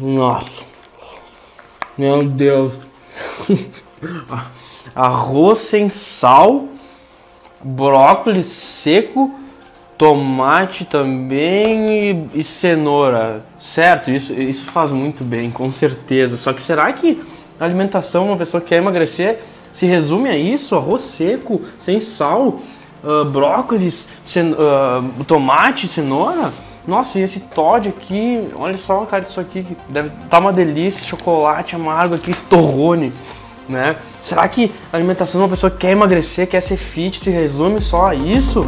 Nossa. Meu Deus. Arroz sem sal, brócolis seco, tomate também e, e, cenoura. Certo, isso, isso faz muito bem, com certeza. Só que será que a alimentação, uma pessoa que quer emagrecer, se resume a isso? Arroz seco, sem sal, uh, brócolis, cen uh, tomate, cenoura? Nossa, e esse Todd aqui, olha só cara disso aqui, deve tá uma delícia, chocolate amargo aqui, estorrone, né? Será que a alimentação de uma pessoa que quer emagrecer, quer ser fit, se resume só a isso?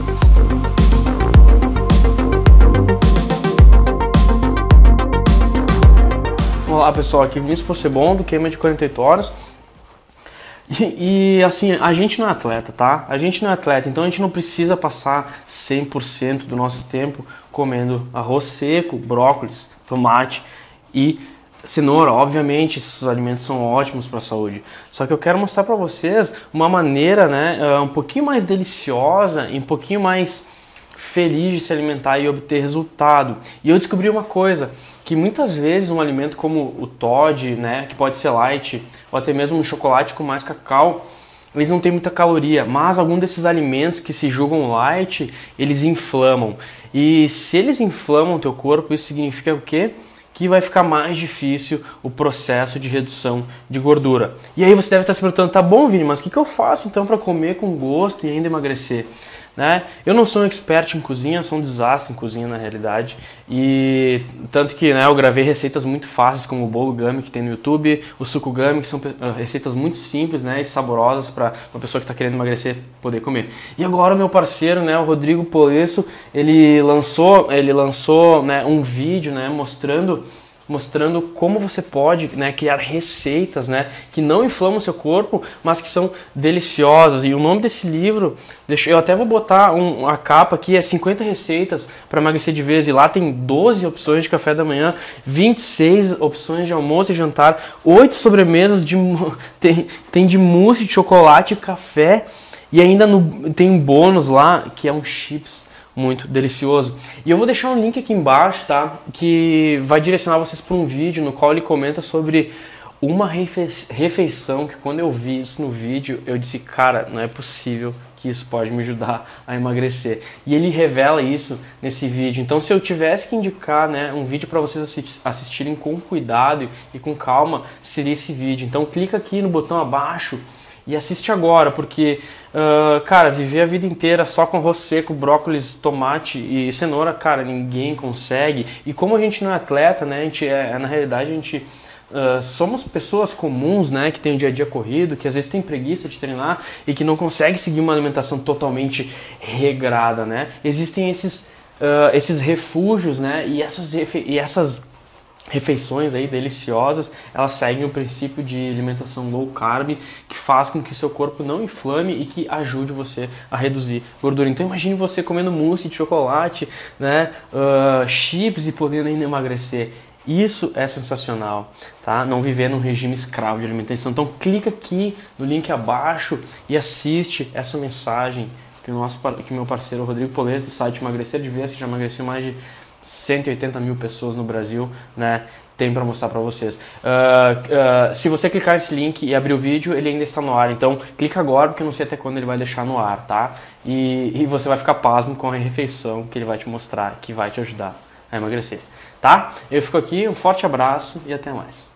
Olá pessoal, aqui Vinícius Possebon do Queima de 48 Horas. E, assim, a gente não é atleta, tá? A gente não é atleta, então a gente não precisa passar 100% do nosso tempo comendo arroz seco, brócolis, tomate e cenoura. Obviamente, esses alimentos são ótimos para a saúde. Só que eu quero mostrar para vocês uma maneira, né, eh, um pouquinho mais deliciosa um pouquinho mais feliz de se alimentar e obter resultado. E eu descobri uma coisa, que muitas vezes um alimento como o Todd, né, que pode ser light, ou até mesmo um chocolate com mais cacau, eles não têm muita caloria, mas algum desses alimentos que se julgam light, eles inflamam. E se eles inflamam o teu corpo, isso significa o quê? Que vai ficar mais difícil o processo de redução de gordura. E aí você deve estar se perguntando, tá bom, Vini, mas o que, que eu faço então para comer com gosto e ainda emagrecer? Né? Eu não sou um expert em cozinha, sou um desastre em cozinha na realidade. E tanto que né, eu gravei receitas muito fáceis, como o bolo gummy que tem no YouTube, o suco gummy, que são uh, receitas muito simples né, e saborosas para uma pessoa que está querendo emagrecer poder comer. E agora o meu parceiro, né, o Rodrigo Polesso, ele lançou, ele lançou né, um vídeo né, mostrando mostrando como você pode né, criar receitas né, que não inflamam o seu corpo, mas que são deliciosas. E o nome desse livro, eu até vou botar um, a capa aqui, é 50 receitas para emagrecer de vez. E lá tem 12 opções de café da manhã, 26 opções de almoço e jantar, 8 sobremesas, de, tem, tem de mousse de chocolate e café. E ainda no, tem um bônus lá que é um chips muito delicioso. E eu vou deixar um link aqui embaixo, tá? Que vai direcionar vocês para um vídeo no qual ele comenta sobre uma refeição que quando eu vi isso no vídeo, eu disse, cara, não é possível que isso pode me ajudar a emagrecer. E ele revela isso nesse vídeo. Então, se eu tivesse que indicar né, um vídeo para vocês assistirem com cuidado e com calma, seria esse vídeo. Então, clica aqui no botão abaixo e assiste agora, porque, uh, cara, viver a vida inteira só com arroz seco, brócolis, tomate e cenoura, cara, ninguém consegue. E como a gente não é atleta, né, a gente é, na realidade, a gente Uh, somos pessoas comuns, né, que tem o dia a dia corrido, que às vezes tem preguiça de treinar e que não consegue seguir uma alimentação totalmente regrada, né? Existem esses, uh, esses refúgios, né, e essas, e essas refeições aí deliciosas, elas seguem o princípio de alimentação low carb, que faz com que seu corpo não inflame e que ajude você a reduzir gordura. Então imagine você comendo mousse de chocolate, né, uh, chips e podendo ainda emagrecer. Isso é sensacional, tá? Não viver num regime escravo de alimentação. Então clica aqui no link abaixo e assiste essa mensagem que o nosso que meu parceiro Rodrigo Polês do site Emagrecer de Vez, que já emagreceu mais de 180 mil pessoas no Brasil, né? Tem para mostrar para vocês. Uh, uh, se você clicar nesse link e abrir o vídeo, ele ainda está no ar. Então, clica agora, porque eu não sei até quando ele vai deixar no ar, tá? E, e você vai ficar pasmo com a refeição que ele vai te mostrar, que vai te ajudar a emagrecer, tá? Eu fico aqui, um forte abraço e até mais.